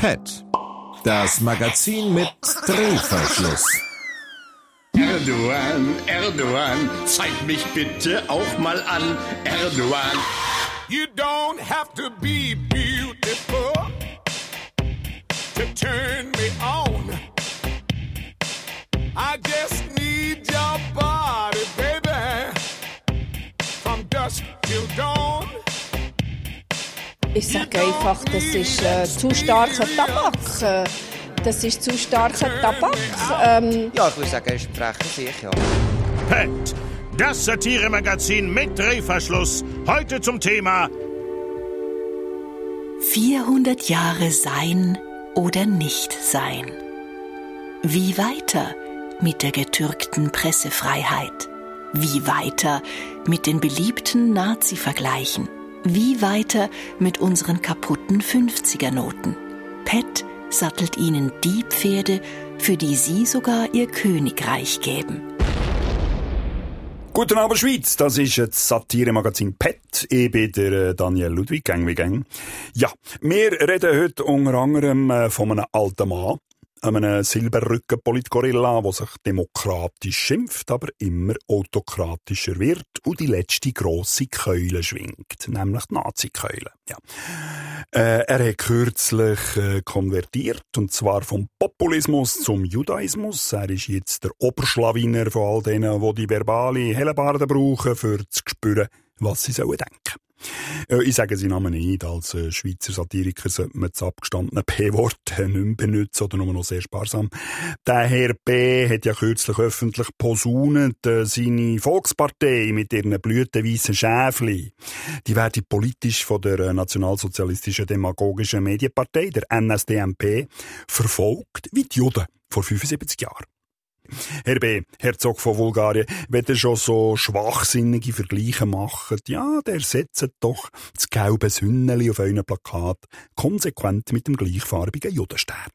PET, das Magazin mit Drehverschluss. Erdogan, Erdogan, zeig mich bitte auch mal an, Erdogan. You don't have to be beautiful to turn me on. I just need your body, baby, from dusk till dawn. Ich sage einfach, das ist äh, zu starker Tabak. Das ist zu starker Tabak. Ähm, Ja, ich würde sagen, frecher Sieg, ja. PET, das Satiremagazin mit Drehverschluss. Heute zum Thema 400 Jahre sein oder nicht sein. Wie weiter mit der getürkten Pressefreiheit? Wie weiter mit den beliebten Nazi-Vergleichen? Wie weiter mit unseren kaputten 50er-Noten? Pet sattelt ihnen die Pferde, für die sie sogar ihr Königreich geben. Guten Abend, Schweiz. Das ist das Satire-Magazin PET. Ich bin der äh, Daniel Ludwig, gang wie gang. Ja, wir reden heute unter anderem äh, von einem alten Mann, einem Silberrücken-Politgorilla, der sich demokratisch schimpft, aber immer autokratischer wird und die letzte grosse Keule schwingt, nämlich die Nazi-Keule. Ja. Äh, er hat kürzlich äh, konvertiert, und zwar vom Populismus zum Judaismus. Er ist jetzt der Oberschlawiner von all denen, die die verbale Hellebarde brauchen, für zu spüren, was sie sollen denken. Ich sage seinen Namen nicht. Als äh, Schweizer Satiriker sollte man das abgestandene P-Wort äh, nicht mehr benutzen oder nur noch sehr sparsam. Der Herr B. hat ja kürzlich öffentlich posaunet, äh, seine Volkspartei mit ihren blütenweissen Schäfli. Die werden politisch von der nationalsozialistischen demagogischen Medienpartei, der NSDMP, verfolgt wie die Juden vor 75 Jahren. Herr B., Herzog von Bulgarien, wenn ihr schon so schwachsinnige Vergleiche macht, ja, der setzt doch das gelbe Sünneli auf euren Plakat konsequent mit dem gleichfarbigen Judenstern.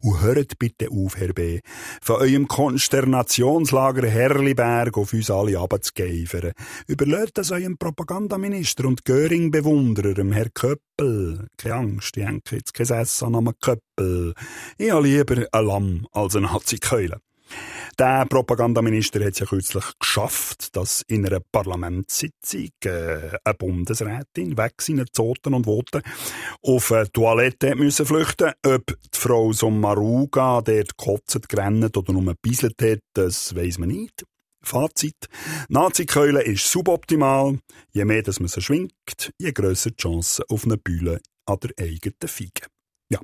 Und hört bitte auf, Herr B., von eurem Konsternationslager Herliberg auf uns alle abzugeifern. Überlegt das eurem Propagandaminister und Göring-Bewunderer, Herr Köppel. Keine Angst, ich hänge jetzt kein Essen an Köppel. Ich habe lieber ein Lamm als eine Nazi-Keule. Der Propagandaminister hat es ja kürzlich geschafft, dass in einer Parlamentssitzung äh, eine Bundesrätin weg seiner Zoten und Voten auf eine Toilette müssen flüchten. Ob die Frau Sommaruga dort gekotzt, gerannt oder nur gebisselt hat, das weiss man nicht. Fazit. Nazi-Keule ist suboptimal. Je mehr dass man sie schwingt, je grösser die Chance auf eine Bühle an der eigenen Fiege. Ja.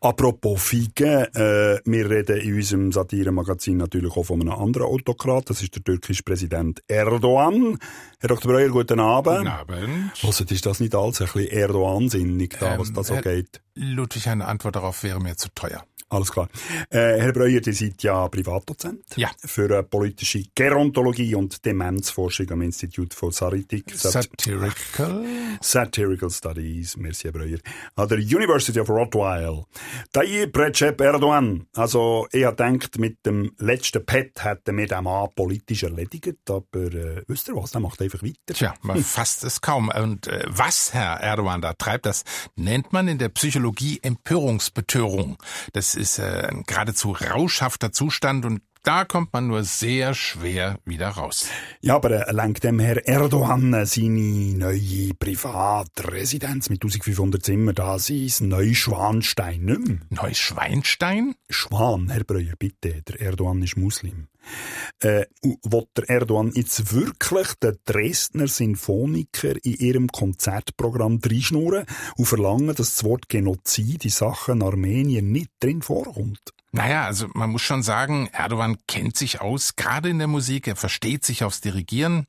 Apropos Figen, äh, wir reden in unserem Satire-Magazin natürlich auch von einem anderen Autokrat. Das ist der türkische Präsident Erdogan. Herr Dr. Breuer, guten Abend. Guten Abend. Also, ist das nicht alles ein bisschen Erdogan-sinnig, da, was Ähm, da so geht? Ludwig, eine Antwort darauf wäre mir zu teuer. Alles klar. Äh, Herr Breuer, ihr seid ja Privatdozent Ja. für äh, politische Gerontologie und Demenzforschung am Institut for Saritik. Satirical? Satirical Studies, merci Herr Breuer, an der University of Rottweil. Tayyip Recep Erdogan. Also, ich habe gedacht, mit dem letzten Pet hätten wir den Mann politisch erledigt, aber äh, wisst ihr was, der macht einfach weiter. Tja, man fasst es kaum. Und äh, was Herr Erdogan da treibt, das nennt man in der Psychologie Empörungsbetörung. Das ist äh, ein geradezu rauschhafter Zustand und da kommt man nur sehr schwer wieder raus. Ja, aber äh, lenkt dem Herr Erdogan äh, seine neue Privatresidenz mit 1500 Zimmer da, sein Neuschwanstein nicht mehr? Neuschweinstein? Schwan, Herr Breuer, bitte, der Erdogan ist Muslim. Äh, will der Erdogan jetzt wirklich den Dresdner Sinfoniker in ihrem Konzertprogramm reinschnurren und verlangen, dass das Wort Genozid in Sachen Armenien nicht drin vorkommt? Naja, also man muss schon sagen, Erdogan kennt sich aus, gerade in der Musik. Er versteht sich aufs Dirigieren.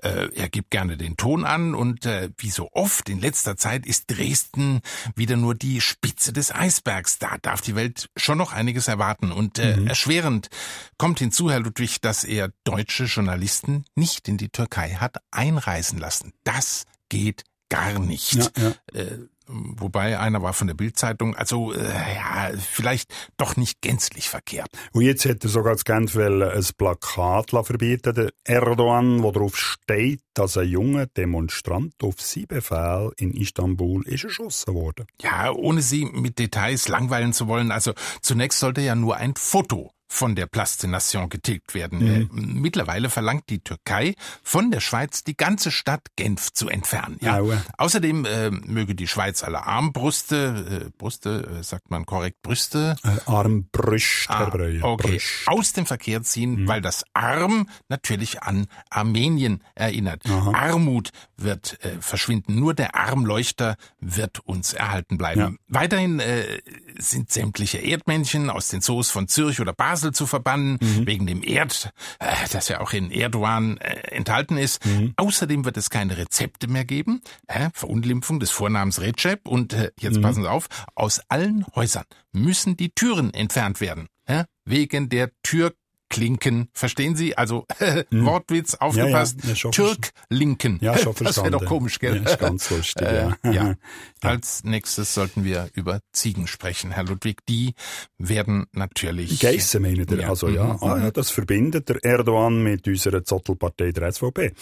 Äh, er gibt gerne den Ton an und äh, wie so oft in letzter Zeit ist Dresden wieder nur die Spitze des Eisbergs. Da darf die Welt schon noch einiges erwarten. Und äh, erschwerend kommt hinzu, Herr Ludwig, dass er deutsche Journalisten nicht in die Türkei hat einreisen lassen. Das geht gar nicht. Ja, ja. Wobei einer war von der Bildzeitung, also äh, ja, vielleicht doch nicht gänzlich verkehrt. Und jetzt er sogar das Genf ein Plakat verbieten, der Erdogan, wo drauf steht, dass ein junger Demonstrant auf sein Befehl in Istanbul ist erschossen wurde. Ja, ohne Sie mit Details langweilen zu wollen, also zunächst sollte ja nur ein Foto von der Place de Nation getilgt werden. Mhm. Äh, mittlerweile verlangt die Türkei von der Schweiz die ganze Stadt Genf zu entfernen. Ja. Außerdem äh, möge die Schweiz alle Armbrüste, äh, Brüste, äh, sagt man korrekt, Brüste? Äh, Armbrüste, ah, okay, Brüst. aus dem Verkehr ziehen, mhm. weil das Arm natürlich an Armenien erinnert. Aha. Armut wird äh, verschwinden, nur der Armleuchter wird uns erhalten bleiben. Ja. Weiterhin äh, sind sämtliche Erdmännchen aus den Zoos von Zürich oder Basel zu verbannen, mhm. wegen dem Erd, äh, das ja auch in Erdogan äh, enthalten ist. Mhm. Außerdem wird es keine Rezepte mehr geben. Äh, Verunglimpfung des Vornamens Recep und äh, jetzt mhm. passen Sie auf, aus allen Häusern müssen die Türen entfernt werden. Äh, wegen der Tür Klinken, verstehen Sie? Also hm. Wortwitz, aufgepasst. Ja, ja, Türk-Linken. Ja, Das wäre doch komisch, gell? Ja, ganz lustig, ja. Äh, ja. Als nächstes sollten wir über Ziegen sprechen, Herr Ludwig. Die werden natürlich... Geissen meinen ihr? Also ja. Mhm. Ah, das verbindet der Erdogan mit unserer Zottelpartei der SVP.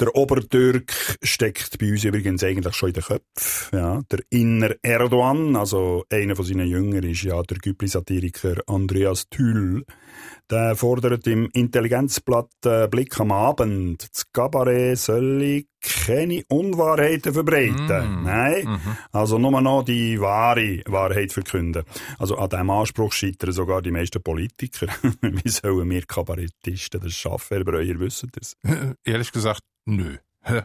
Der Obertürk steckt bei uns übrigens eigentlich schon in den Köpfen. Ja. Der Inner Erdogan, also einer von seinen Jüngern, ist ja der Güppli-Satiriker Andreas Thül. Der fordert im Intelligenzblatt äh, Blick am Abend, das Kabarett soll keine Unwahrheiten verbreiten. Mm. Nein, -hmm. also nur noch die wahre Wahrheit verkünden. Also an diesem Anspruch scheitern sogar die meisten Politiker. Wie sollen wir Kabarettisten das schaffen, Herr Breuer, wissen das? Ehrlich gesagt, nö.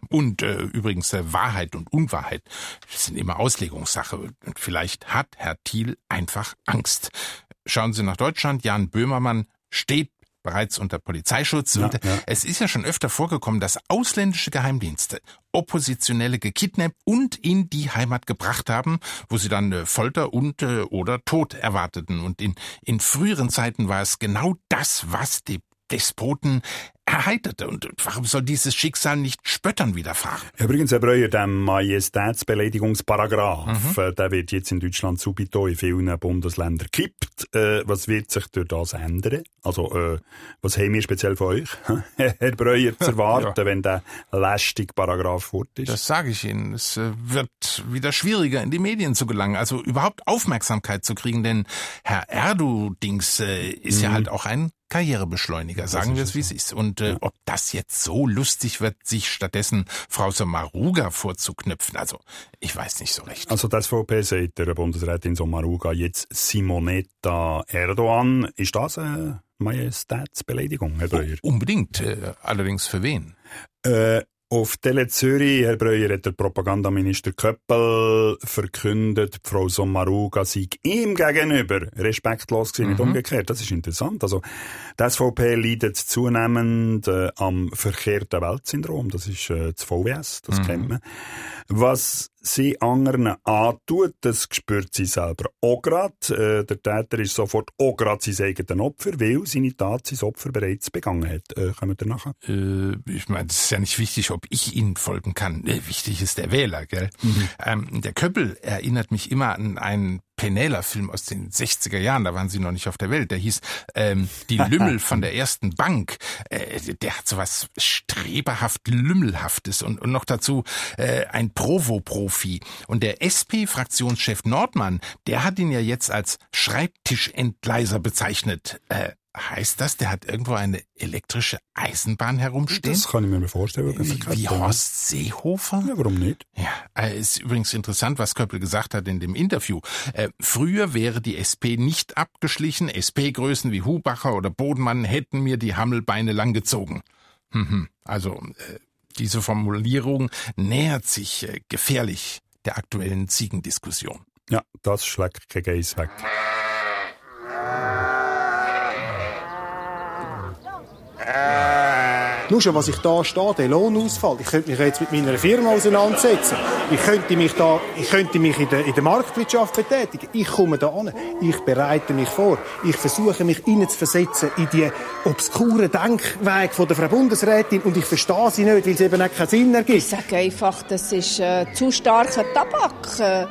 Und äh, übrigens äh, Wahrheit und Unwahrheit sind immer Auslegungssache. Und vielleicht hat Herr Thiel einfach Angst. Schauen Sie nach Deutschland. Jan Böhmermann steht bereits unter Polizeischutz. Ja, ja. es ist ja schon öfter vorgekommen, dass ausländische Geheimdienste Oppositionelle gekidnappt und in die Heimat gebracht haben, wo sie dann äh, Folter und äh, oder Tod erwarteten. Und in, in früheren Zeiten war es genau das, was die Despoten erheiterte. Und warum soll dieses Schicksal nicht Spöttern widerfahren? Übrigens, Herr Breuer, der Majestätsbeleidigungsparagraf, mhm. Äh, der wird jetzt in Deutschland subito in vielen Bundesländern kippt. Äh, was wird sich durch das ändern? Also, äh, was haben wir speziell von euch, Herr Breuer, zu erwarten, ja. wenn der lästige Paragraph fort ist? Das sage ich Ihnen. Es wird wieder schwieriger, in die Medien zu gelangen, also überhaupt Aufmerksamkeit zu kriegen, denn Herr Erdudings ist mhm. ja halt auch ein Karrierebeschleuniger, sagen wir es wie es ist. Und äh, ja. ob das jetzt so lustig wird, sich stattdessen Frau Sommaruga vorzuknüpfen, also ich weiß nicht so recht. Also das SVP sagt der Bundesrätin Sommaruga jetzt Simonetta Erdogan. Ist das eine Majestätsbeleidigung, Herr Breuer? unbedingt. Äh, allerdings für wen? Äh, auf Tele Zürich, Herr Breuer, hat der Propagandaminister Köppel verkündet, Frau Sommaruga sei ihm gegenüber respektlos gewesen, mhm. nicht umgekehrt. Das ist interessant. Also, die SVP leidet zunehmend äh, am verkehrten Weltsyndrom. Das ist äh, das VWS, das mhm. kennt man. Was sie anderen antut, das spürt sie selber auch gerade. Äh, der Täter ist sofort auch gerade sein eigenes Opfer, weil seine Tat sein Opfer bereits begangen hat. Äh, kommen wir nachher? Äh, ich meine, es ist ja nicht wichtig, ob ich Ihnen folgen kann. Äh, wichtig ist der Wähler, gell? Mhm. Ähm, der Köppel erinnert mich immer an einen Penela-Film aus den 60er Jahren, da waren sie noch nicht auf der Welt, der hieß ähm, Die Lümmel von der ersten Bank. Äh, der hat sowas streberhaft Lümmelhaftes und, und noch dazu äh, ein Provo-Profi. Und der SP-Fraktionschef Nordmann, der hat ihn ja jetzt als Schreibtischentgleiser bezeichnet. Äh, Heißt das, der hat irgendwo eine elektrische Eisenbahn herumstehen? Das kann ich mir vorstellen. Wie, wie Horst Seehofer? Ja, warum nicht? Ja, äh, ist übrigens interessant, was Köppel gesagt hat in dem Interview. Äh, früher wäre die SP nicht abgeschlichen. SP-Größen wie Hubacher oder Bodenmann hätten mir die Hammelbeine langgezogen. Mhm. Also, äh, diese Formulierung nähert sich äh, gefährlich der aktuellen Ziegendiskussion. Ja, das schlägt kein Geiss Nur schon, was ich da stehe, der Lohnausfall. Ich könnte mich jetzt mit meiner Firma auseinandersetzen. Ich könnte mich da, ich könnte mich in der, in der Marktwirtschaft betätigen. Ich komme da an. Ich bereite mich vor. Ich versuche mich hineinzuversetzen in die obskuren Denkwege von der Frau Bundesrätin und ich verstehe sie nicht, weil es eben auch keinen Sinn ergibt. Ich sage einfach, das ist äh, zu starker Tabak. Äh,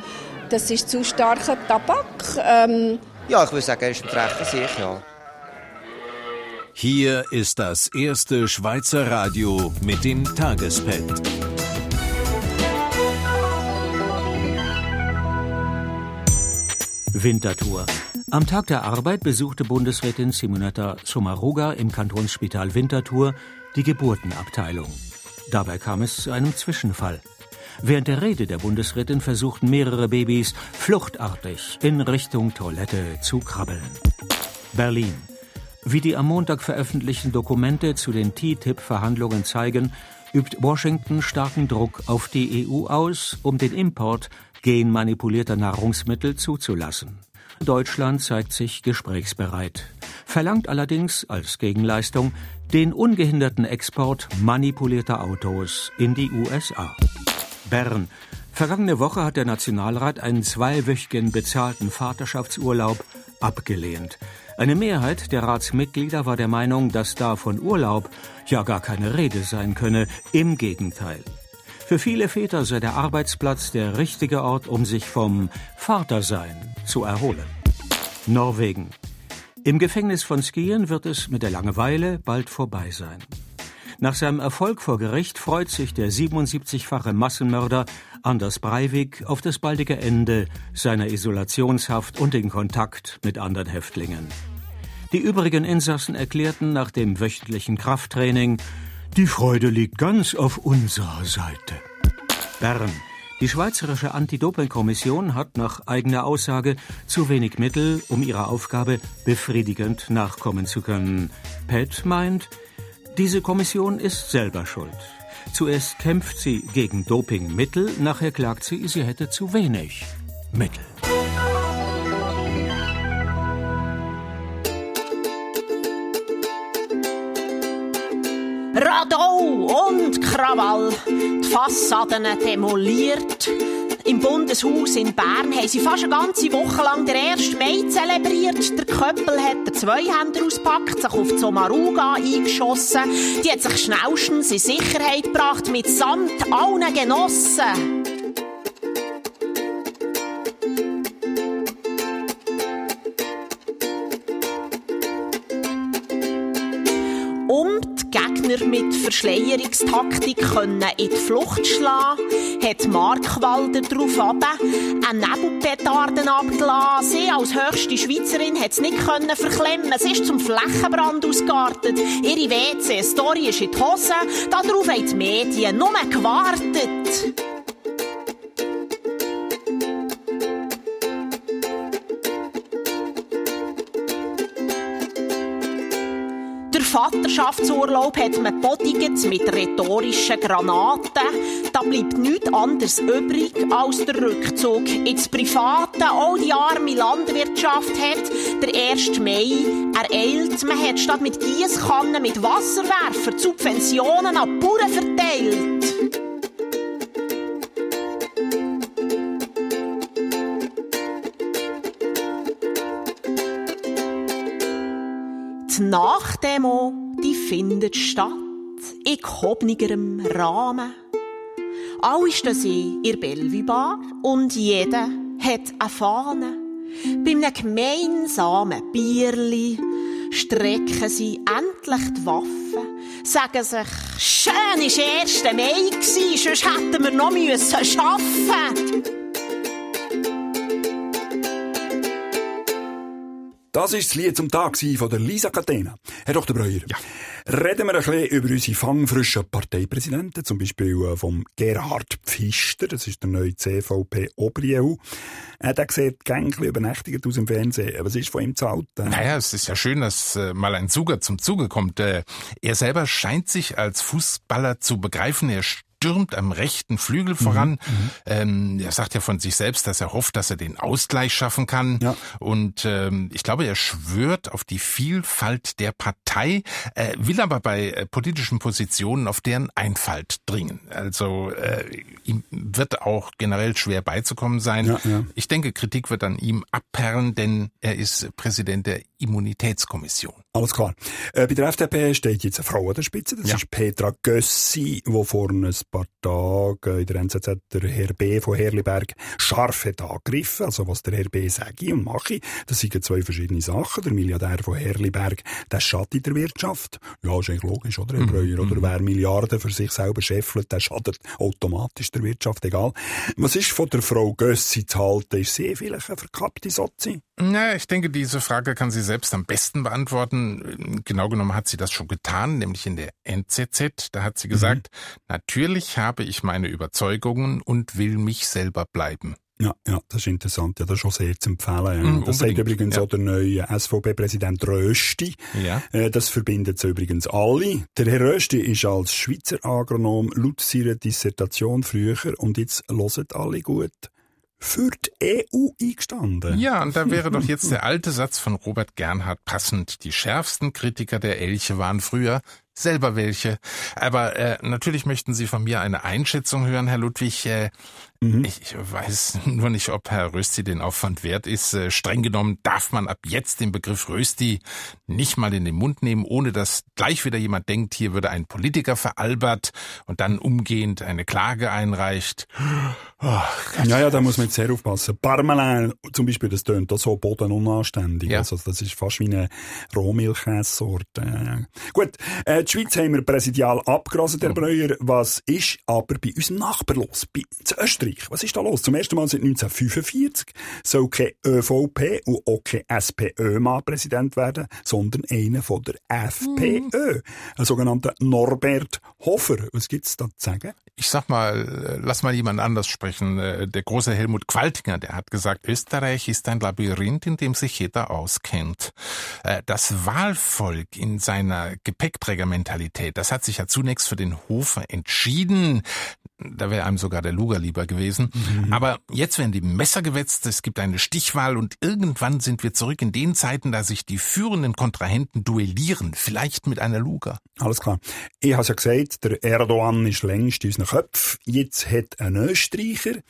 das ist zu starker Tabak. Ähm, Ja, ich würde sagen, er ist ein frecher Sieg, ja. Hier ist das erste Schweizer Radio mit dem Tagespad. Winterthur. Am Tag der Arbeit besuchte Bundesrätin Simonetta Sommaruga im Kantonsspital Winterthur die Geburtenabteilung. Dabei kam es zu einem Zwischenfall. Während der Rede der Bundesrätin versuchten mehrere Babys fluchtartig in Richtung Toilette zu krabbeln. Berlin. Wie die am Montag veröffentlichten Dokumente zu den TTIP-Verhandlungen zeigen, übt Washington starken Druck auf die EU aus, um den Import genmanipulierter Nahrungsmittel zuzulassen. Deutschland zeigt sich gesprächsbereit, verlangt allerdings als Gegenleistung den ungehinderten Export manipulierter Autos in die USA. Bern. Vergangene Woche hat der Nationalrat einen zweiwöchigen bezahlten Vaterschaftsurlaub abgelehnt. Eine Mehrheit der Ratsmitglieder war der Meinung, dass da von Urlaub ja gar keine Rede sein könne. Im Gegenteil. Für viele Väter sei der Arbeitsplatz der richtige Ort, um sich vom Vatersein zu erholen. Norwegen. Im Gefängnis von Skien wird es mit der Langeweile bald vorbei sein. Nach seinem Erfolg vor Gericht freut sich der 77-fache Massenmörder Anders Breivik auf das baldige Ende seiner Isolationshaft und den Kontakt mit anderen Häftlingen. Die übrigen Insassen erklärten nach dem wöchentlichen Krafttraining, die Freude liegt ganz auf unserer Seite. Bern. Die Schweizerische Anti-Doping-Kommission hat nach eigener Aussage zu wenig Mittel, um ihrer Aufgabe befriedigend nachkommen zu können. Pet meint, diese Kommission ist selber schuld. Zuerst kämpft sie gegen Dopingmittel, nachher klagt sie, sie hätte zu wenig Mittel. Radau und Krawall, die Fassaden demoliert. Im Bundeshaus in Bern haben sie fast eine ganze Woche lang den 1. Mai zelebriert. Der Köppel hat den Zweihänder auspackt, sich auf die Somaruga eingeschossen. Die hat sich schnellstens in Sicherheit gebracht, mitsamt allen Genossen. Gegner mit Verschleierungstaktik können in die Flucht schlagen, hat Markwalder darauf ab, eine Nebelpetarden abgelassen. Sie als höchste Schweizerin hat es nicht verklemmen. Sie ist zum Flächenbrand ausgeartet. Ihre WC-Story ist in die Hose. Darauf haben die Medien nur gewartet. Vaterschaftsurlaub hat man bodigt mit rhetorischen Granaten. Da bleibt nichts anderes übrig als der Rückzug ins Private. Auch die arme Landwirtschaft hat der 1. Mai ereilt. Man hat statt mit Gießkannen mit Wasserwerfer Subventionen an Bauern verteilt. Die die findet statt, in gehobenerem Rahmen. Alle stehen sie in der Bellevue Bar und jeder hat eine Fahne. Bei einem gemeinsamen Bierli strecken sie endlich die Waffen, sagen sich, schön ist 1. Mai sonst hätten wir noch müssen arbeiten Das ist das Lied zum Tag von der Lisa Catena. Herr Dr. Breuer, ja. reden wir ein bisschen über unsere fangfrischen Parteipräsidenten, zum Beispiel äh, vom Gerhard Pfister, das ist der neue CVP Obrieu. Äh, der sieht gängig übernächtigt aus im Fernsehen. Was ist von ihm zu halten? Naja, es ist ja schön, dass äh, mal ein Zuger zum Zuge kommt. Äh, er selber scheint sich als Fußballer zu begreifen. Er stürmt am rechten Flügel voran. Mhm. Ähm, er sagt ja von sich selbst, dass er hofft, dass er den Ausgleich schaffen kann. Ja. Und ähm, ich glaube, er schwört auf die Vielfalt der Partei, äh, will aber bei äh, politischen Positionen auf deren Einfalt dringen. Also äh, ihm wird auch generell schwer beizukommen sein. Ja, ja. Ich denke, Kritik wird an ihm abperlen, denn er ist Präsident der Immunitätskommission. Alles klar. Äh, bei der FDP steht jetzt eine Frau an der Spitze. Das ja. ist Petra Gössi, die vor ein paar Tagen in der NZZ der Herr B. von Herliberg scharf hat angegriffen. Also was der Herr B. sage und mache. Das sind zwei verschiedene Sachen. Der Milliardär von Herliberg, der schadet der Wirtschaft. Ja, ist eigentlich logisch, oder? Herr mhm. Breuer? Oder mhm. wer Milliarden für sich selber scheffelt, der schadet automatisch der Wirtschaft, egal. Was ist von der Frau Gössi zu halten? Ist sie vielleicht eine verkappte Sozi? Na, ich denke, diese Frage kann sie selbst am besten beantworten. Genau genommen hat sie das schon getan, nämlich in der NZZ. Da hat sie gesagt, mhm. natürlich habe ich meine Überzeugungen und will mich selber bleiben. Ja, ja, das ist interessant. Ja, das ist schon sehr zu empfehlen. Ja. Mm, das sagt übrigens ja. auch der neue SVP-Präsident Rösti. Ja. Äh, das verbindet sie übrigens alle. Der Herr Rösti ist als Schweizer Agronom laut seiner Dissertation früher und jetzt hören alle gut für die EU eingestanden. Ja, und da wäre doch jetzt der alte Satz von Robert Gernhardt passend. Die schärfsten Kritiker der Elche waren früher selber welche. Aber äh, natürlich möchten Sie von mir eine Einschätzung hören, Herr Ludwig. Äh, mhm. ich, ich weiß nur nicht, ob Herr Rösti den Aufwand wert ist. Äh, streng genommen darf man ab jetzt den Begriff Rösti nicht mal in den Mund nehmen, ohne dass gleich wieder jemand denkt, hier würde ein Politiker veralbert und dann umgehend eine Klage einreicht. Oh, ja, ja, da muss man jetzt sehr aufpassen. Parmelin zum Beispiel, das tönt da so bodenunanständig. Ja. Also das ist fast wie eine Rohmilchkäsesorte. Äh, gut, äh, die Schweiz haben wir präsidial abgerastet, Herr oh. Breuer. Was ist aber bei unserem Nachbar los? Bei Österreich. Was ist da los? Zum ersten Mal seit 1945 soll kein ÖVP und auch kein SPÖ-Mann Präsident werden, sondern einer von der FPÖ. Mhm. Ein sogenannter Norbert Hofer. Was gibt's da zu sagen? Ich sag mal, lass mal jemand anders sprechen. Äh, der große Helmut Qualtinger, der hat gesagt, Österreich ist ein Labyrinth, in dem sich jeder auskennt. Äh, das Wahlvolk in seiner Gepäckträgermentalität, das hat sich ja zunächst für den Hofer entschieden. Da wäre einem sogar der Luger lieber gewesen. Mhm. Aber jetzt werden die Messer gewetzt, es gibt eine Stichwahl und irgendwann sind wir zurück in den Zeiten, da sich die führenden Kontrahenten duellieren, vielleicht mit einer Luger. Alles klar. Ich habe ja gesagt, der Erdogan ist längst in unseren Köpfen. Jetzt hat ein Österreicher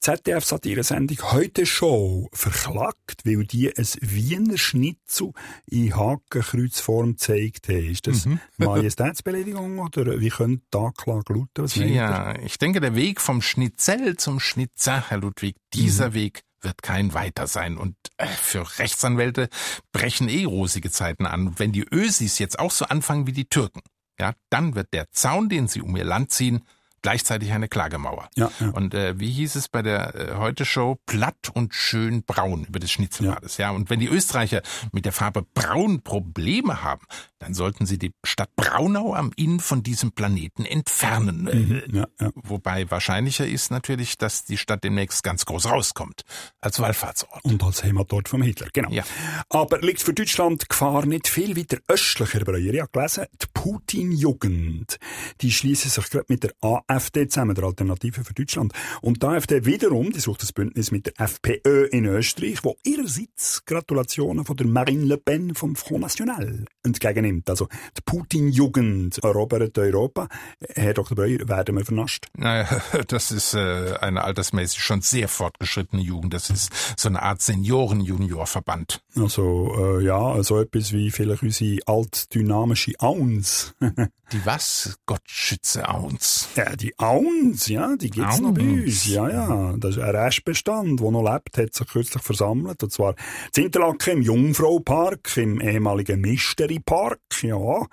ZDF-Satire-Sendung heute schon verklagt, weil die ein Wiener Schnitzel in Hakenkreuzform haben. Ist das mhm. Majestätsbeleidigung oder wie könnte die Anklage lauten? Was ja, ich denke, der Weg vom Schnitzel zum Schnitzer, Herr Ludwig, dieser mhm. Weg wird kein weiter sein. Und äh, für Rechtsanwälte brechen eh rosige Zeiten an. wenn die Ösis jetzt auch so anfangen wie die Türken, ja, dann wird der Zaun, den sie um ihr Land ziehen, gleichzeitig eine Klagemauer. Ja, ja. Und äh, wie hieß es bei der äh, Heute-Show? Platt und schön braun über das Schnitzel ja. ja. Und wenn die Österreicher mit der Farbe braun Probleme haben, dann sollten sie die Stadt Braunau am Inn von diesem Planeten entfernen. Mhm, ja, ja. Wobei wahrscheinlicher ist natürlich, dass die Stadt demnächst ganz groß rauskommt. Als Wallfahrtsort. Und als Heimatort vom Hitler, genau. Ja. Aber liegt für Deutschland Gefahr nicht viel weiter östlicher, Breuer? Ich habe gelesen, die Putin-Jugend, die schließen sich gerade mit der AfD zusammen, der Alternative für Deutschland. Und die AfD wiederum, die sucht das Bündnis mit der FPÖ in Österreich, wo ihrerseits Gratulationen von der Marine Le Pen vom Front National entgegennimmt nimmt. Also die Putin-Jugend erobert Europa. Herr Dr. Breuer, werden wir vernascht? Naja, das ist äh, eine altersmäßig schon sehr fortgeschrittene Jugend. Das ist so eine Art Senioren-Junior-Verband. Also äh, ja, so etwas wie vielleicht unsere altdynamische Auns. Die was? Gott schütze uns. Ja, die Auns, ja, die gibt's Auns. noch bei uns. Ja, ja. Das ist ein Restbestand, der noch lebt, hat sich kürzlich versammelt. Und zwar in Interlaken im Jungfraupark, im ehemaligen Mystery Park, ja.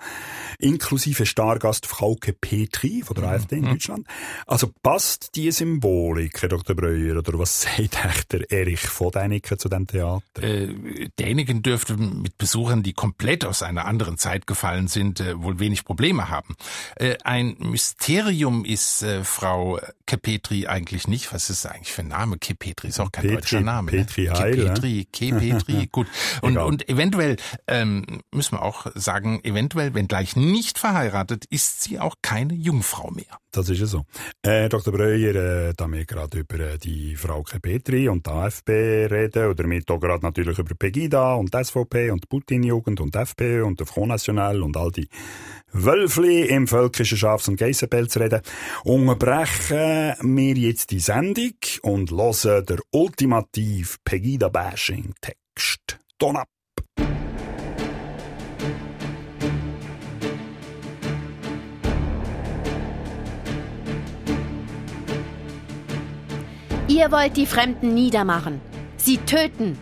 Inklusive Stargast Frauke Petri von der mhm. AfD in Deutschland. Also passt die Symbolik, Herr Dr. Breuer, oder was sagt echt der Erich von Däniken zu dem Theater? Äh, Däniken dürfte mit Besuchern, die komplett aus einer anderen Zeit gefallen sind, äh, wohl wenig Probleme haben. Äh, ein Mysterium ist äh, Frau Kepetri eigentlich nicht. Was ist eigentlich für ein Name? Kepetri ist auch kein Petri, deutscher Name. Petri ne? Kepetri, Kepetri, gut. Und, Egal. und eventuell ähm, müssen wir auch sagen, eventuell, wenn gleich nicht verheiratet, ist sie auch keine Jungfrau mehr. Das ist ja so. Äh, Dr. Breuer, äh, da wir gerade über äh, die Frau Petri und die AfP reden, oder damit auch gerade natürlich über Pegida und SVP und die Putin-Jugend und die FPÖ und der Front National und all die Wölfli im völkischen Schafs- und Geissenpelz reden, unterbrechen wir jetzt die Sendung und hören der ultimativ Pegida-Bashing-Text. Ton ab! Ihr wollt die Fremden niedermachen, sie töten,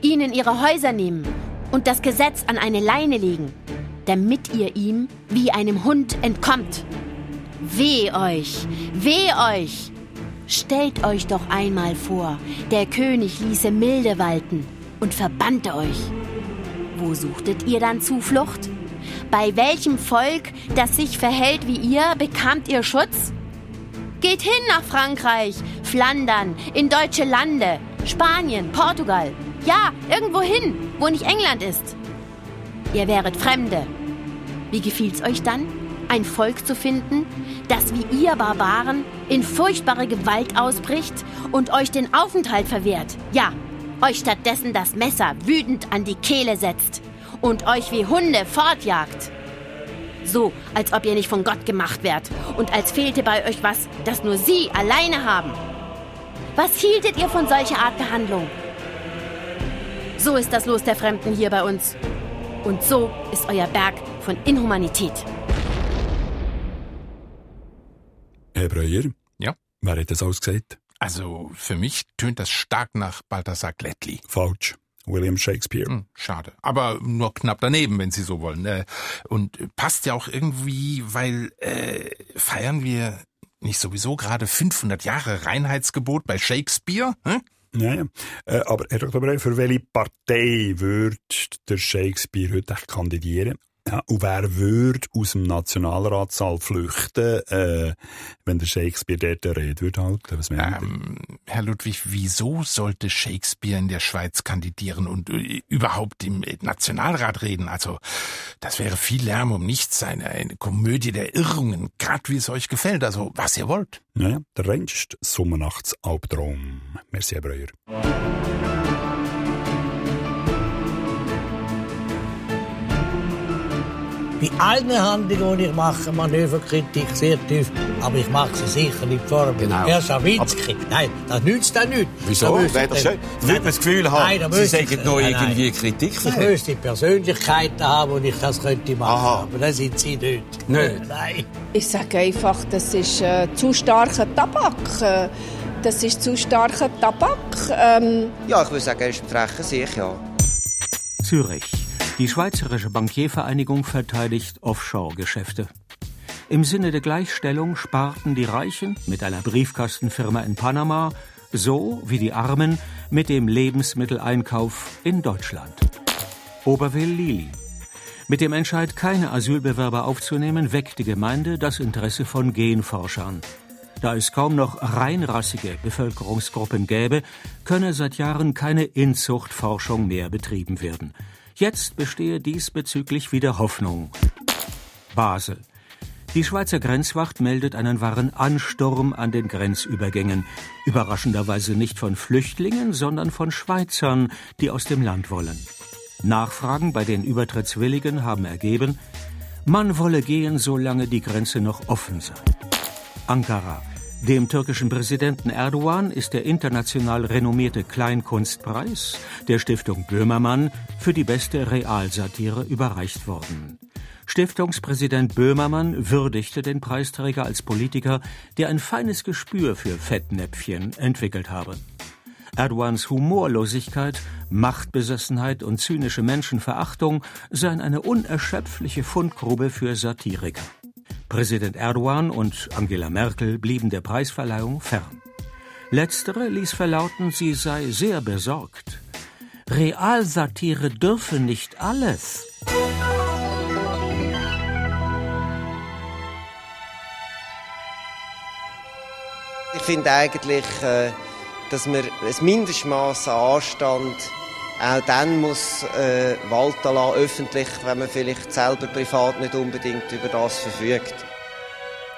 ihnen ihre Häuser nehmen und das Gesetz an eine Leine legen, damit ihr ihm wie einem Hund entkommt. Weh euch, weh euch! Stellt euch doch einmal vor, der König ließe Milde walten und verbannte euch. Wo suchtet ihr dann Zuflucht? Bei welchem Volk, das sich verhält wie ihr, bekamt ihr Schutz? Geht hin nach Frankreich, Flandern, in deutsche Lande, Spanien, Portugal. Ja, irgendwo hin, wo nicht England ist. Ihr wäret Fremde. Wie gefielt's euch dann, ein Volk zu finden, das wie ihr Barbaren in furchtbare Gewalt ausbricht und euch den Aufenthalt verwehrt? Ja, euch stattdessen das Messer wütend an die Kehle setzt und euch wie Hunde fortjagt. So, als ob ihr nicht von Gott gemacht wärt und als fehlte bei euch was, das nur sie alleine haben. Was hieltet ihr von solcher Art Behandlung? So ist das Los der Fremden hier bei uns. Und so ist euer Berg von Inhumanität. Herr Breuer? Ja? Wer hat das alles gesagt? Also für mich tönt das stark nach Balthasar Glättli. Falsch. William Shakespeare. Hm, schade. Aber nur knapp daneben, wenn Sie so wollen. Äh, Und passt ja auch irgendwie, weil äh, feiern wir nicht sowieso gerade 500 Jahre Reinheitsgebot bei Shakespeare? Hm? Ja, ja. Äh, aber Herr Dr. Breu, für welche Partei würde der Shakespeare heute kandidieren? Ja, und wer würde aus dem Nationalratssaal flüchten, äh, wenn der Shakespeare dort eine Rede würde halten? Was? Ähm, Herr Ludwig, wieso sollte Shakespeare in der Schweiz kandidieren und äh, überhaupt im Nationalrat reden? Also, das wäre viel Lärm um nichts, eine, eine Komödie der Irrungen, grad wie es euch gefällt, also was ihr wollt. Ja, der rennste Sommernachtsalbtraum. Merci, Herr Breuer. Bei allen Handlungen, die ich mache, Manöverkritik sehr tief, aber ich mache sie sicher nicht vor. Genau. Herr Schawinski, nein, das nützt auch nichts. Wieso? Da Wäre doch schön. Würde man das Gefühl haben, Nein, Sie ich- sagen noch irgendwie Kritik Ich verheben? müsste Persönlichkeiten haben, wo ich das könnte machen. Aha. Aber das sind Sie nicht. Nicht? Nein. Ich sage einfach, das ist äh, zu starker Tabak. Das ist zu starker Tabak. Ähm, Ja, ich würde sagen, er ist ein frecher Sieg, ja. Zürich. Die Schweizerische Bankiervereinigung verteidigt Offshore-Geschäfte. Im Sinne der Gleichstellung sparten die Reichen mit einer Briefkastenfirma in Panama, so wie die Armen mit dem Lebensmitteleinkauf in Deutschland. Oberwil-Lili. Mit dem Entscheid, keine Asylbewerber aufzunehmen, weckt die Gemeinde das Interesse von Genforschern. Da es kaum noch reinrassige Bevölkerungsgruppen gäbe, könne seit Jahren keine Inzuchtforschung mehr betrieben werden. Jetzt bestehe diesbezüglich wieder Hoffnung. Basel. Die Schweizer Grenzwacht meldet einen wahren Ansturm an den Grenzübergängen. Überraschenderweise nicht von Flüchtlingen, sondern von Schweizern, die aus dem Land wollen. Nachfragen bei den Übertrittswilligen haben ergeben, man wolle gehen, solange die Grenze noch offen sei. Ankara. Dem türkischen Präsidenten Erdogan ist der international renommierte Kleinkunstpreis der Stiftung Böhmermann für die beste Realsatire überreicht worden. Stiftungspräsident Böhmermann würdigte den Preisträger als Politiker, der ein feines Gespür für Fettnäpfchen entwickelt habe. Erdogans Humorlosigkeit, Machtbesessenheit und zynische Menschenverachtung seien eine unerschöpfliche Fundgrube für Satiriker. Präsident Erdogan und Angela Merkel blieben der Preisverleihung fern. Letztere ließ verlauten, sie sei sehr besorgt. Realsatire dürfe nicht alles. finde eigentlich, äh, dass man ein Mindestmaß an Anstand auch dann muss äh, walten lassen, öffentlich, wenn man vielleicht selber privat nicht unbedingt über das verfügt.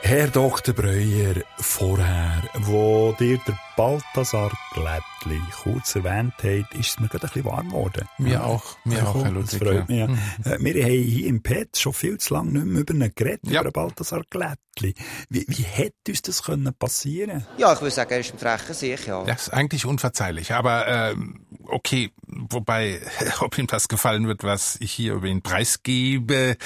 Herr Dr. Breuer, vorher, wo dir der Balthasar Glättli kurz erwähnt hat, ist es mir gerade ein bisschen warm geworden. Mir ja. auch, mir ja, auch, Herr Ludwig. Das freut mich. Ja. Mhm. Äh, wir haben hier im Pet schon viel zu lange nicht mehr über ihn geredet, ja. über Balthasar Glättli. Wie, wie hätte uns das können passieren Ja, ich würde sagen, er ist ein frecher Sieg, ja. Das ist eigentlich unverzeihlich, aber äh, okay, wobei, ob ihm das gefallen wird, was ich hier über ihn preisgebe,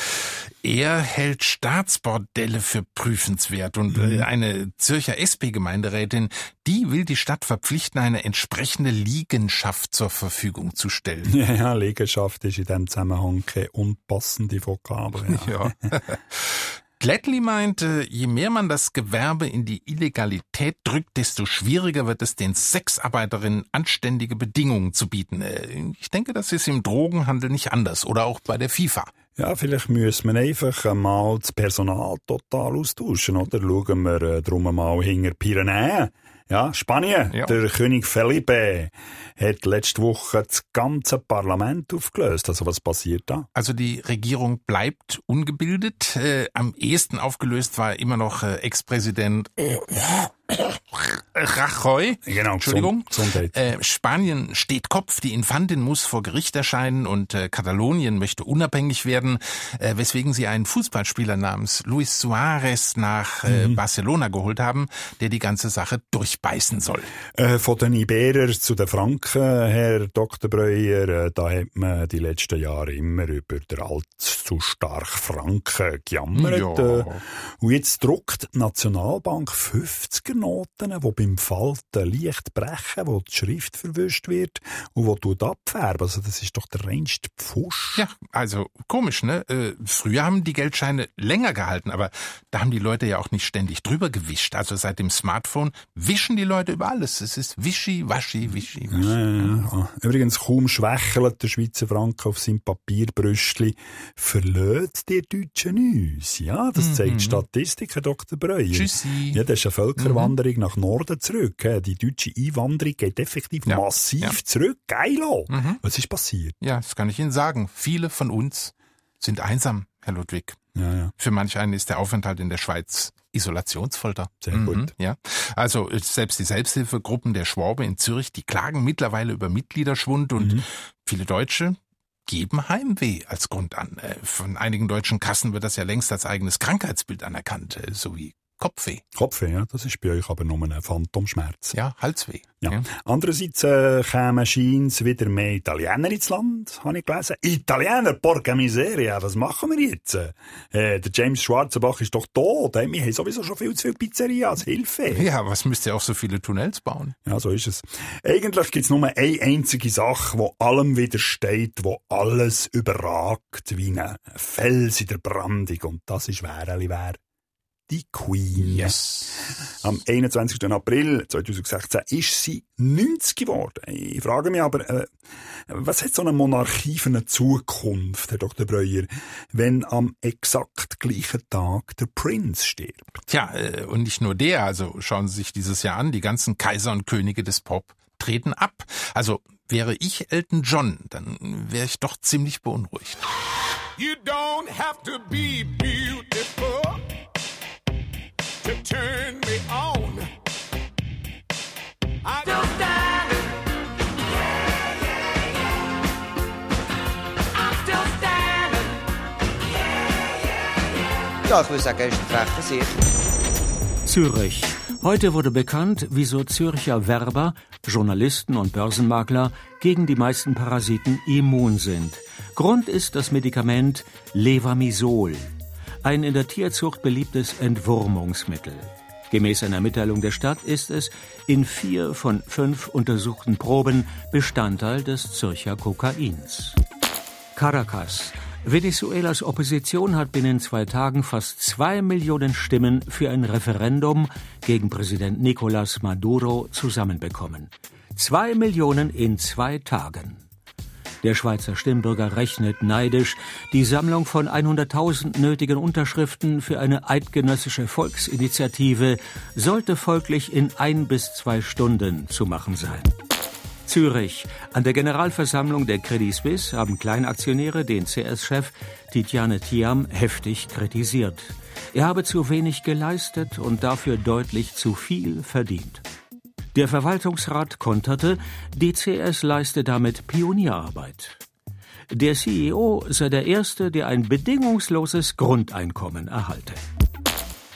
er hält Staatsbordelle für prüfenswert und mhm. äh, eine Zürcher SP-Gemeinderätin, die will die Stadt verpflichten, eine entsprechende Liegenschaft zur Verfügung zu stellen. Ja, Liegenschaft ist in diesem Zusammenhang keine unpassende Vokabel. Ja. ja. Gladly meinte, je mehr man das Gewerbe in die Illegalität drückt, desto schwieriger wird es den Sexarbeiterinnen anständige Bedingungen zu bieten. Äh, ich denke, das ist im Drogenhandel nicht anders oder auch bei der FIFA. Ja, vielleicht müssen wir einfach einmal das Personal total austauschen, oder? Schauen wir äh, drum mal hinter Pyrenäen. Ja, Spanien. Ja. Der König Felipe hat letzte Woche das ganze Parlament aufgelöst. Also was passiert da? Also die Regierung bleibt ungebildet. Äh, am ehesten aufgelöst war immer noch äh, Ex-Präsident Rajoy. Genau, Entschuldigung. Äh, Spanien steht Kopf, die Infantin muss vor Gericht erscheinen und äh, Katalonien möchte unabhängig werden, äh, weswegen sie einen Fußballspieler namens Luis Suarez nach äh, mhm. Barcelona geholt haben, der die ganze Sache durchbeißen soll. Äh, von den Iberer zu den Franken, Herr Dr. Breuer, äh, da hat man die letzten Jahre immer über der allzu stark Franken gejammert. Ja. Äh, und jetzt druckt die Nationalbank 50er Noten, die beim Falten leicht brechen, wo die Schrift verwischt wird und wo du abfärben. Also das ist doch der reinste Pfusch. Ja, also komisch, ne? Äh, früher haben die Geldscheine länger gehalten, aber da haben die Leute ja auch nicht ständig drüber gewischt. Also seit dem Smartphone wischen die Leute über alles. Es ist wischi, waschi, wischi, waschi. Ja, ja, ja. Übrigens, kaum schwächelt der Schweizer Franken auf seinem Papierbrüstli, verlöt die Deutschen uns. Ja, das zeigt mhm. Statistik, Herr Dr. Breuer. Tschüssi. Ja, das ist eine Völkerwanderung. Mhm. Einwanderung nach Norden zurück. Die deutsche Einwanderung geht effektiv ja. massiv ja. zurück. Geilo! Mhm. Was ist passiert? Ja, das kann ich Ihnen sagen. Viele von uns sind einsam, Herr Ludwig. Ja, ja. Für manch einen ist der Aufenthalt in der Schweiz Isolationsfolter. Sehr mhm, gut. Ja. Also selbst die Selbsthilfegruppen der Schwabe in Zürich, die klagen mittlerweile über Mitgliederschwund und mhm. viele Deutsche geben Heimweh als Grund an. Äh, von einigen deutschen Kassen wird das ja längst als eigenes Krankheitsbild anerkannt, äh, sowie Kopfweh. Kopfweh, ja, das ist bei euch aber nur ein Phantomschmerz. Ja, Halsweh. Ja. ja. Andererseits äh, kämen scheins wieder mehr Italiener ins Land, habe ich gelesen. Italiener, porca miseria, was machen wir jetzt? Äh, der James Schwarzenbach ist doch tot. Äh, wir haben sowieso schon viel zu viele Pizzerias. Hilfe. Ja, was müsst ihr auch so viele Tunnels bauen? Ja, so ist es. Eigentlich gibt's nur eine einzige Sache, wo allem widersteht, wo alles überragt wie ein Fels in der Brandung. Und das ist Wäreli wär die Queen. Yes. Am 21. April 2016 ist sie 90 geworden. Ich frage mich aber, äh, was hat so eine Monarchie für eine Zukunft, Herr Dr. Breuer, wenn am exakt gleichen Tag der Prinz stirbt? Tja, äh, und nicht nur der, also schauen Sie sich dieses Jahr an, die ganzen Kaiser und Könige des Pop treten ab. Also wäre ich Elton John, dann wäre ich doch ziemlich beunruhigt. You don't have to be beautiful to turn me on. I still standing. Yeah, yeah, yeah. I'm still standing. Ja, ich würde sagen, er ist ein Sieg. Zürich. Heute wurde bekannt, wieso Zürcher Werber, Journalisten und Börsenmakler gegen die meisten Parasiten immun sind. Grund ist das Medikament Levamisol ein in der Tierzucht beliebtes Entwurmungsmittel. Gemäß einer Mitteilung der Stadt ist es in vier von fünf untersuchten Proben Bestandteil des Zürcher Kokains. Caracas. Venezuelas Opposition hat binnen zwei Tagen fast zwei Millionen Stimmen für ein Referendum gegen Präsident Nicolás Maduro zusammenbekommen. Zwei Millionen in zwei Tagen. Der Schweizer Stimmbürger rechnet neidisch, die Sammlung von 100.000 nötigen Unterschriften für eine eidgenössische Volksinitiative sollte folglich in ein bis zwei Stunden zu machen sein. Zürich. An der Generalversammlung der Credit Suisse haben Kleinaktionäre den CS-Chef Titiane Thiam heftig kritisiert. Er habe zu wenig geleistet und dafür deutlich zu viel verdient. Der Verwaltungsrat konterte, DCS leiste damit Pionierarbeit. Der CEO sei der Erste, der ein bedingungsloses Grundeinkommen erhalte.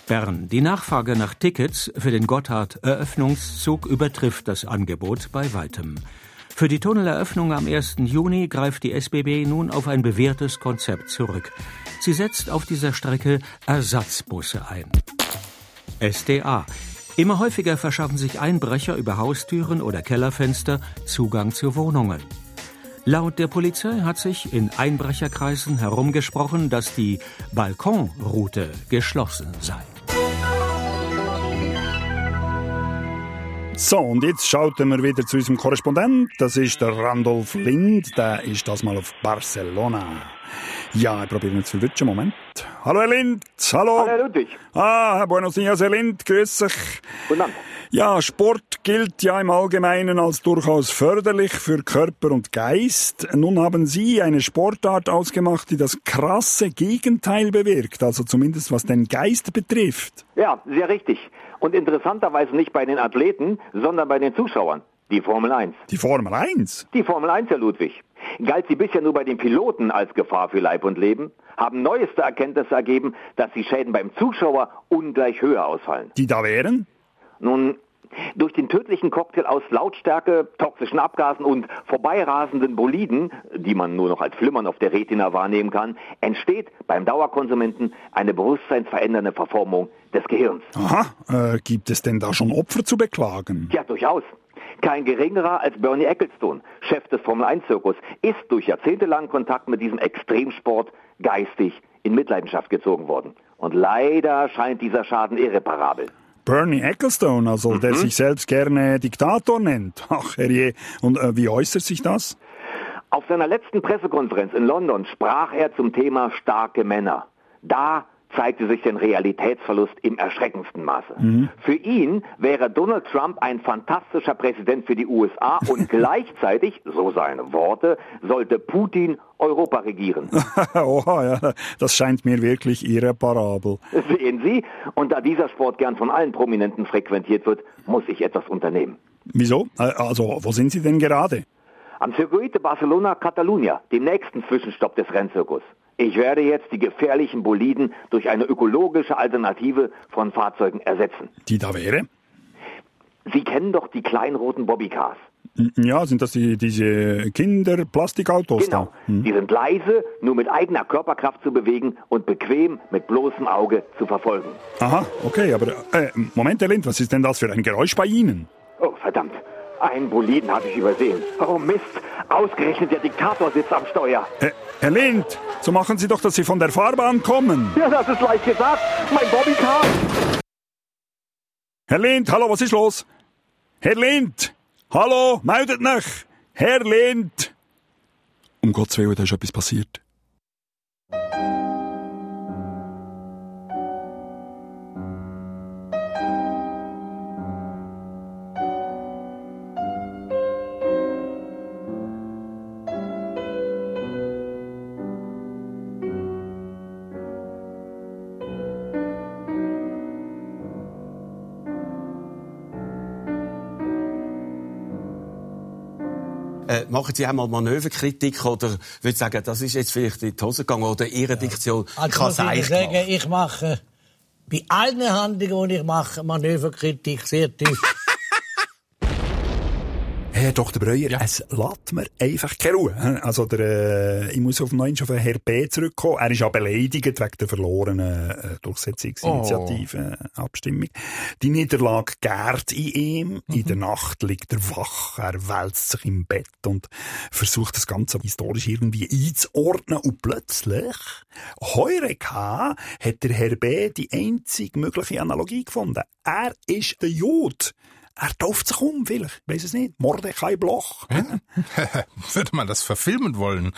Bern. Die Nachfrage nach Tickets für den Gotthard-Eröffnungszug übertrifft das Angebot bei weitem. Für die Tunneleröffnung am 1. Juni greift die SBB nun auf ein bewährtes Konzept zurück. Sie setzt auf dieser Strecke Ersatzbusse ein. SDA. Immer häufiger verschaffen sich Einbrecher über Haustüren oder Kellerfenster Zugang zu Wohnungen. Laut der Polizei hat sich in Einbrecherkreisen herumgesprochen, dass die Balkonroute geschlossen sei. So, und jetzt schalten wir wieder zu unserem Korrespondent. Das ist der Randolph Lind. Der ist das mal auf Barcelona. Ja, ich probiere ihn zu verwischen. Moment. Hallo, Herr Lind. Hallo. Hallo, Herr Ludwig. Ah, Buenos Dias, Herr Lind. Grüß dich. Guten Abend. Ja, Sport gilt ja im Allgemeinen als durchaus förderlich für Körper und Geist. Nun haben Sie eine Sportart ausgemacht, die das krasse Gegenteil bewirkt, also zumindest was den Geist betrifft. Ja, sehr richtig. Und interessanterweise nicht bei den Athleten, sondern bei den Zuschauern. Die Formel 1. Die Formel 1? Die Formel 1, Herr Ludwig. Galt sie bisher nur bei den Piloten als Gefahr für Leib und Leben, haben neueste Erkenntnisse ergeben, dass die Schäden beim Zuschauer ungleich höher ausfallen. Die da wären? Nun, durch den tödlichen Cocktail aus Lautstärke, toxischen Abgasen und vorbeirasenden Boliden, die man nur noch als Flimmern auf der Retina wahrnehmen kann, entsteht beim Dauerkonsumenten eine bewusstseinsverändernde Verformung des Gehirns. Aha, äh, gibt es denn da schon Opfer zu beklagen? Ja, durchaus. Kein geringerer als Bernie Ecclestone, Chef des Formel-1-Zirkus, ist durch jahrzehntelangen Kontakt mit diesem Extremsport geistig in Mitleidenschaft gezogen worden. Und leider scheint dieser Schaden irreparabel. Bernie Ecclestone, also Mhm. der sich selbst gerne Diktator nennt. Ach, herrje. Und äh, wie äußert sich das? Auf seiner letzten Pressekonferenz in London sprach er zum Thema starke Männer. Da zeigte sich den Realitätsverlust im erschreckendsten Maße. Mhm. Für ihn wäre Donald Trump ein fantastischer Präsident für die USA und gleichzeitig, so seine Worte, sollte Putin Europa regieren. Oha, ja, das scheint mir wirklich irreparabel. Sehen Sie, und da dieser Sport gern von allen Prominenten frequentiert wird, muss ich etwas unternehmen. Wieso? Äh, Also, wo sind Sie denn gerade? Am Circuit de Barcelona Catalunya, dem nächsten Zwischenstopp des Rennzirkus. Ich werde jetzt die gefährlichen Boliden durch eine ökologische Alternative von Fahrzeugen ersetzen. Die da wäre? Sie kennen doch die kleinen roten Bobbycars. Ja, sind das die, diese Kinder-Plastikautos Genau. da? Hm. Die sind leise, nur mit eigener Körperkraft zu bewegen und bequem mit bloßem Auge zu verfolgen. Aha, okay, aber äh, Moment, Herr Lind, was ist denn das für ein Geräusch bei Ihnen? Oh, verdammt. Einen Boliden habe ich übersehen. Oh Mist, ausgerechnet der Diktator sitzt am Steuer. Äh, Herr Lind, so machen Sie doch, dass Sie von der Fahrbahn kommen. Ja, das ist leicht gesagt. Mein Bobbycar. Herr Lind, hallo, was ist los? Herr Lind, hallo, meldet mich. Herr Lind. Um Gottes Willen, da ist etwas passiert. Machen Sie einmal Manöverkritik oder würde sagen, das ist jetzt vielleicht in die Hose gegangen oder Ihre Diktion Also kann muss ich sein. sagen, ich mache bei allen Handlungen, die ich mache, Manöverkritik sehr tief. Herr Dr. Breuer, es lässt mir einfach keine Ruhe. Also der, äh, ich muss auf neuen auf den Herr B zurückkommen. Er ist ja beleidigt wegen der verlorenen äh, Durchsetzungsinitiative äh, Abstimmung. Die Niederlage gärt in ihm. In der Nacht liegt er wach, er wälzt sich im Bett und versucht das Ganze historisch irgendwie einzuordnen. Und plötzlich, Heureka, hat der Herr B die einzig mögliche Analogie gefunden. Er ist der Jod. Er tauft sich um, vielleicht. Weiß es nicht. Mordecai Bloch. Würde man das verfilmen wollen?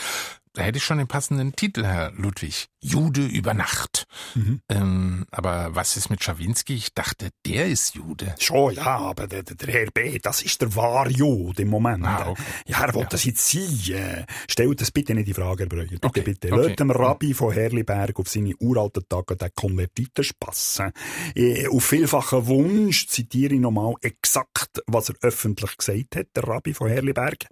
Da hätte ich schon den passenden Titel, Herr Ludwig. Jude über Nacht. Mhm. Ähm, aber was ist mit Schawinski? Ich dachte, der ist Jude. Schon, ja, aber der, der Herr B., das ist der wahre Jude im Moment. Ah, okay. Ja, er will ja. das jetzt sein. Stellt das bitte nicht in Frage, Herr Breuer. Bitte, okay. bitte. Okay. Dem Rabbi von Herliberg auf seine uralten Tage den Konvertiten spassen. Äh, auf vielfachen Wunsch zitiere ich nochmal exakt, was er öffentlich gesagt hat, der Rabbi von Herliberg.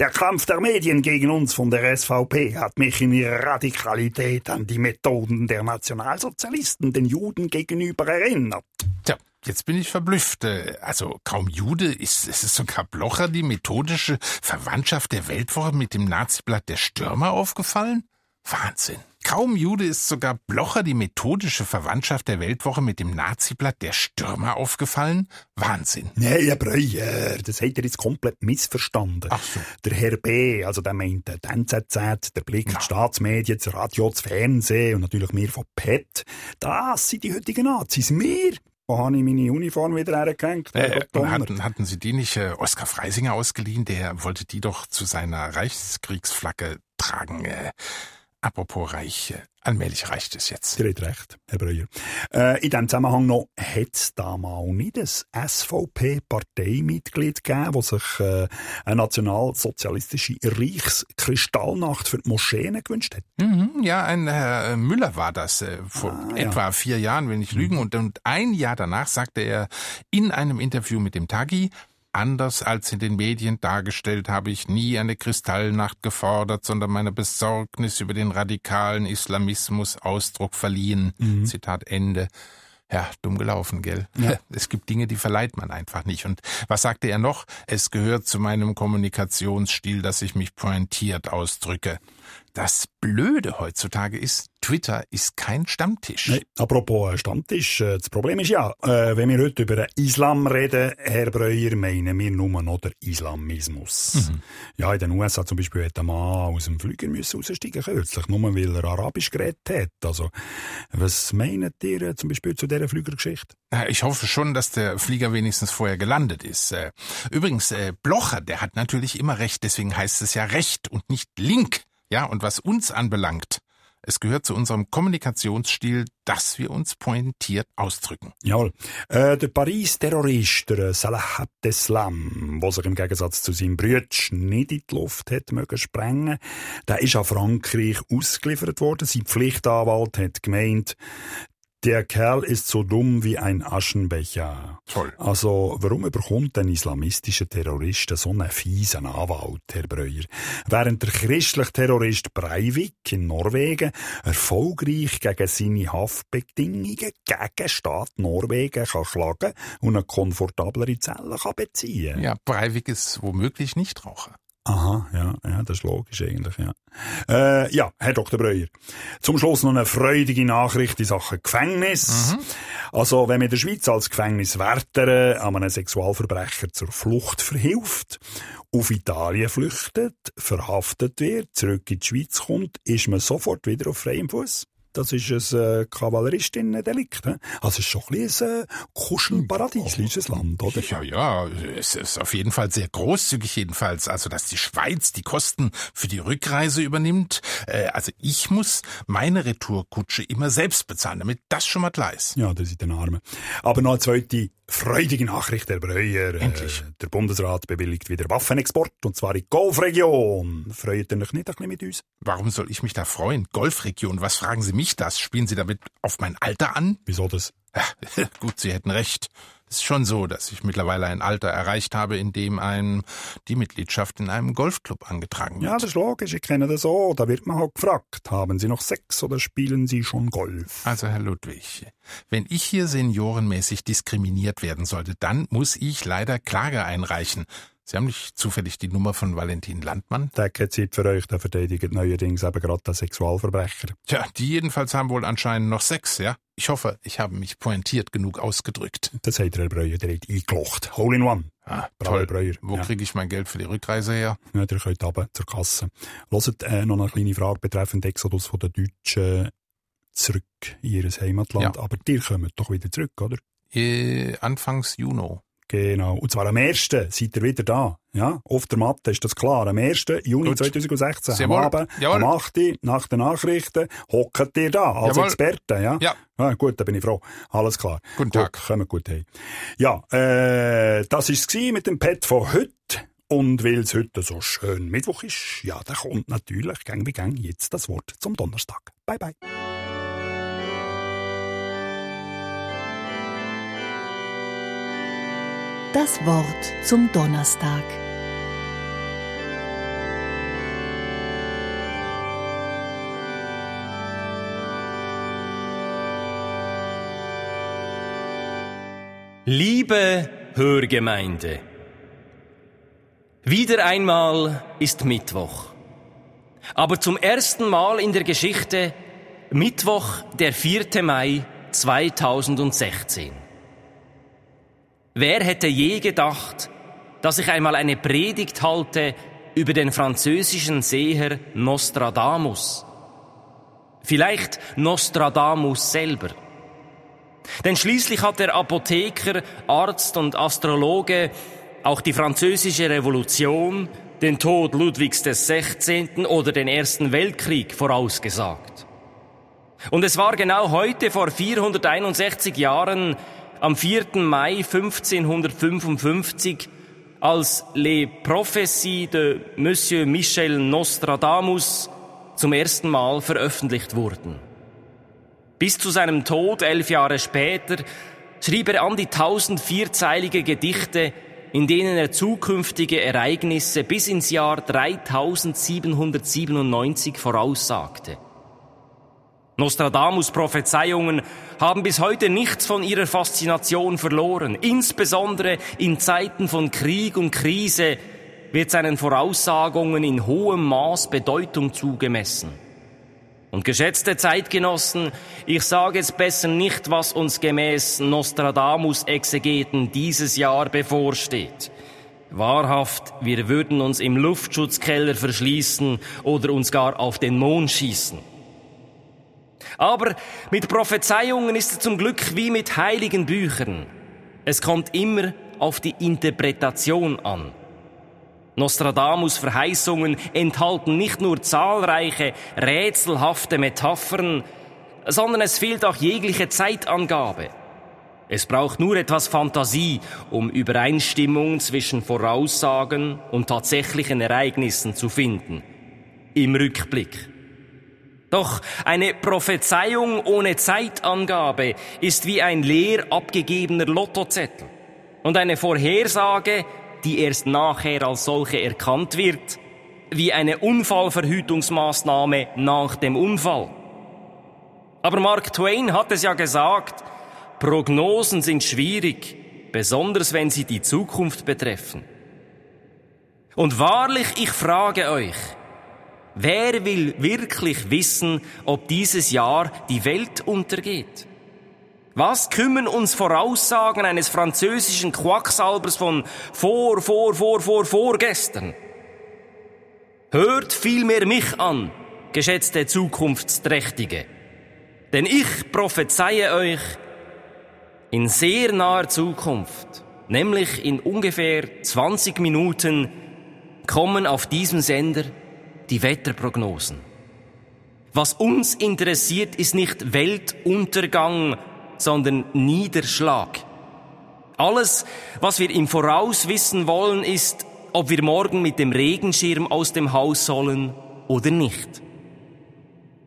Der Kampf der Medien gegen uns von der SVP hat mich in ihrer Radikalität an die Methoden der Nationalsozialisten den Juden gegenüber erinnert. Tja, Jetzt bin ich verblüfft. Äh, also kaum Jude, ist es ist sogar Blocher die methodische Verwandtschaft der Weltwoche mit dem Naziblatt der Stürmer aufgefallen? Wahnsinn. Kaum Jude ist sogar Blocher die methodische Verwandtschaft der Weltwoche mit dem Naziblatt der Stürmer aufgefallen? Wahnsinn. Nee, Herr Breuer, das hat er jetzt komplett missverstanden. Ach so. Der Herr B., also der meint die NZZ, der Blick, ja. die Staatsmedien, das Radio, das Fernsehen und natürlich wir von PET. Das sind die heutigen Nazis. Wir wo habe ich meine Uniform wieder hergehängt? Äh, hatten, hatten Sie die nicht äh, Oskar Freisinger ausgeliehen? Der wollte die doch zu seiner Reichskriegsflagge tragen. Äh, Apropos Reich, allmählich reicht es jetzt. Ihr habt recht, Herr Breuer. Äh, in diesem Zusammenhang noch, hat es da mal nicht ein SVP-Parteimitglied gegeben, das sich äh, eine nationalsozialistische Reichskristallnacht für die Moscheen gewünscht hat? Mhm, ja, ein Herr Müller war das, äh, vor ah, etwa ja. vier Jahren, wenn ich lügen. Mhm. Und, und ein Jahr danach sagte er in einem Interview mit dem Tagi, Anders als in den Medien dargestellt, habe ich nie eine Kristallnacht gefordert, sondern meine Besorgnis über den radikalen Islamismus Ausdruck verliehen. Mhm. Zitat Ende. Ja, dumm gelaufen, gell? Ja. Es gibt Dinge, die verleiht man einfach nicht. Und was sagte er noch? Es gehört zu meinem Kommunikationsstil, dass ich mich pointiert ausdrücke. Das Blöde heutzutage ist, Twitter ist kein Stammtisch. Nee, apropos Stammtisch, äh, das Problem ist ja, äh, wenn wir heute über den Islam reden, Herr Breuer, meinen wir nur noch den Islamismus. Mhm. Ja, in den USA zum Beispiel hat ein Mann aus dem Flüger müssen raussteigen kürzlich, nur weil er Arabisch geredet hat. Also, was meint ihr äh, zum Beispiel zu dieser Flügergeschichte? Ich hoffe schon, dass der Flieger wenigstens vorher gelandet ist. Übrigens, Blocher, der hat natürlich immer recht, deswegen heißt es ja Recht und nicht Link. Ja, und was uns anbelangt, es gehört zu unserem Kommunikationsstil, dass wir uns pointiert ausdrücken. Jawohl. Äh, der Paris-Terrorist, der Salah Abdeslam, der sich im Gegensatz zu seinem Brütsch nicht in die Luft hat mögen sprengen, der ist an Frankreich ausgeliefert worden. Sein Pflichtanwalt hat gemeint, der Kerl ist so dumm wie ein Aschenbecher. Toll. Also, warum bekommt ein islamistischer Terrorist so einen fiesen Anwalt, Herr Breuer? Während der christliche Terrorist Breivik in Norwegen erfolgreich gegen seine Haftbedingungen gegen Staat Norwegen kann schlagen und eine komfortablere Zelle kann beziehen Ja, Breivik ist womöglich nicht Raucher. Aha, ja, ja, das ist logisch eigentlich, ja. Äh, ja, Herr Dr. Breuer. Zum Schluss noch eine freudige Nachricht in Sachen Gefängnis. Mhm. Also, wenn man in der Schweiz als Gefängniswärter an einem Sexualverbrecher zur Flucht verhilft, auf Italien flüchtet, verhaftet wird, zurück in die Schweiz kommt, ist man sofort wieder auf freiem Fuß. Das ist ein äh, Kavalleristinnen-Delikt. Also es ist schon ein bisschen ein äh, Kuschelparadies, dieses Land, oder? Ja, ja, es ist auf jeden Fall sehr großzügig jedenfalls. Also, dass die Schweiz die Kosten für die Rückreise übernimmt. Äh, also ich muss meine Retourkutsche immer selbst bezahlen, damit das schon mal klar ist. Ja, das ist den Armen. Aber noch eine zweite freudige Nachricht, Herr Breuer. Endlich. Äh, der Bundesrat bewilligt wieder Waffenexport, und zwar in die Golfregion. Freut ihr euch nicht ein bisschen mit uns? Warum soll ich mich da freuen? Golfregion, was fragen Sie mich das? Spielen Sie damit auf mein Alter an? Wieso das? Ja, gut, Sie hätten recht. Es ist schon so, dass ich mittlerweile ein Alter erreicht habe, in dem einem die Mitgliedschaft in einem Golfclub angetragen wird. Ja, das ist logisch. Ich kenne das so. Da wird man halt gefragt, haben Sie noch Sex oder spielen Sie schon Golf? Also, Herr Ludwig, wenn ich hier seniorenmäßig diskriminiert werden sollte, dann muss ich leider Klage einreichen. Sie haben nicht zufällig die Nummer von Valentin Landmann? Der hat Zeit für euch, der verteidigt neuerdings eben gerade den Sexualverbrecher. Tja, die jedenfalls haben wohl anscheinend noch Sex, ja? Ich hoffe, ich habe mich pointiert genug ausgedrückt. Das hat Herr Breuer, der hat eingelocht. Hole in one. Ah, toll. Breuer. Wo ja. kriege ich mein Geld für die Rückreise her? Ja, ihr könnt runter zur Kasse. Hört äh, noch eine kleine Frage betreffend Exodus von den Deutschen zurück in ihr Heimatland. Ja. Aber die kommen doch wieder zurück, oder? Äh, Anfangs Juni. Genau. Und zwar am 1. seid ihr wieder da. Ja, auf der Matte ist das klar. Am 1. Juni Gut. 2016, Jawohl. am Abend, Jawohl. am 8. nach den Nachrichten, hockt ihr da als Jawohl. Experte, ja? Ja. Ah, gut, da bin ich froh. Alles klar. Guten Tag. Gut, kommen gut hey. Ja, äh, das war es mit dem Pet von heute. Und weil es heute so schön Mittwoch ist, ja, da kommt natürlich gang wie gang jetzt das Wort zum Donnerstag. Bye, bye. Das Wort zum Donnerstag. Liebe Hörgemeinde, wieder einmal ist Mittwoch. Aber zum ersten Mal in der Geschichte Mittwoch, der 4. Mai 2016. Wer hätte je gedacht, dass ich einmal eine Predigt halte über den französischen Seher Nostradamus? Vielleicht Nostradamus selber. Denn schließlich hat der Apotheker, Arzt und Astrologe auch die französische Revolution, den Tod Ludwigs des 16. oder den Ersten Weltkrieg vorausgesagt. Und es war genau heute vor 461 Jahren, am 4. Mai 1555 als Les Prophéties de Monsieur Michel Nostradamus zum ersten Mal veröffentlicht wurden. Bis zu seinem Tod elf Jahre später schrieb er an die tausend vierzeilige Gedichte, in denen er zukünftige Ereignisse bis ins Jahr 3797 voraussagte. Nostradamus Prophezeiungen haben bis heute nichts von ihrer Faszination verloren. Insbesondere in Zeiten von Krieg und Krise wird seinen Voraussagungen in hohem Maß Bedeutung zugemessen. Und geschätzte Zeitgenossen, ich sage jetzt besser nicht, was uns gemäß Nostradamus-Exegeten dieses Jahr bevorsteht. Wahrhaft, wir würden uns im Luftschutzkeller verschließen oder uns gar auf den Mond schießen. Aber mit Prophezeiungen ist es zum Glück wie mit heiligen Büchern. Es kommt immer auf die Interpretation an. Nostradamus Verheißungen enthalten nicht nur zahlreiche rätselhafte Metaphern, sondern es fehlt auch jegliche Zeitangabe. Es braucht nur etwas Fantasie, um Übereinstimmung zwischen Voraussagen und tatsächlichen Ereignissen zu finden. Im Rückblick. Doch eine Prophezeiung ohne Zeitangabe ist wie ein leer abgegebener Lottozettel. Und eine Vorhersage, die erst nachher als solche erkannt wird, wie eine Unfallverhütungsmaßnahme nach dem Unfall. Aber Mark Twain hat es ja gesagt, Prognosen sind schwierig, besonders wenn sie die Zukunft betreffen. Und wahrlich, ich frage euch, Wer will wirklich wissen, ob dieses Jahr die Welt untergeht? Was kümmern uns Voraussagen eines französischen Quacksalbers von vor, vor, vor, vor, vorgestern? Hört vielmehr mich an, geschätzte Zukunftsträchtige. Denn ich prophezeie euch in sehr naher Zukunft, nämlich in ungefähr 20 Minuten, kommen auf diesem Sender die Wetterprognosen. Was uns interessiert, ist nicht Weltuntergang, sondern Niederschlag. Alles, was wir im Voraus wissen wollen, ist, ob wir morgen mit dem Regenschirm aus dem Haus sollen oder nicht.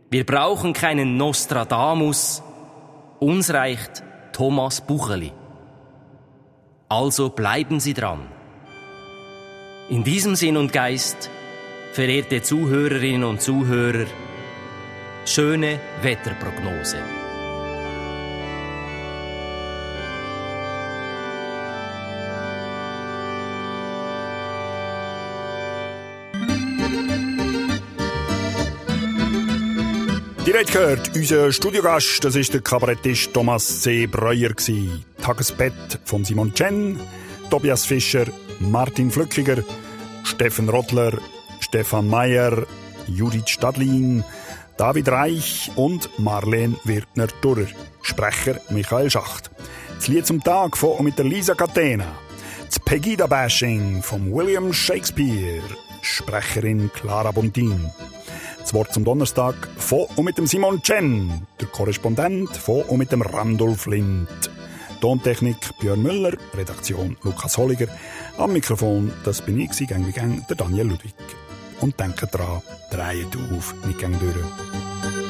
Wir brauchen keinen Nostradamus, uns reicht Thomas Bucheli. Also bleiben Sie dran. In diesem Sinn und Geist verehrte Zuhörerinnen und Zuhörer, schöne Wetterprognose. Direkt gehört, unser Studiogast, das ist der Kabarettist Thomas C. Breuer Tagesbett von Simon Chen, Tobias Fischer, Martin Flückiger, Steffen Rottler, Stefan Mayer, Judith Stadlin, David Reich und Marlene Wirtner-Durrer. Sprecher Michael Schacht. Das Lied zum Tag von mit der Lisa Catena. Das Pegida-Bashing von William Shakespeare. Sprecherin Clara Bontin. Das Wort zum Donnerstag von und mit dem Simon Chen, der Korrespondent von und mit dem Randolph Lind. Tontechnik Björn Müller, Redaktion Lukas Holliger. Am Mikrofon, das bin ich, gang wie gang, der Daniel Ludwig. Und denkt dran, dreht auf, nicht gang durch.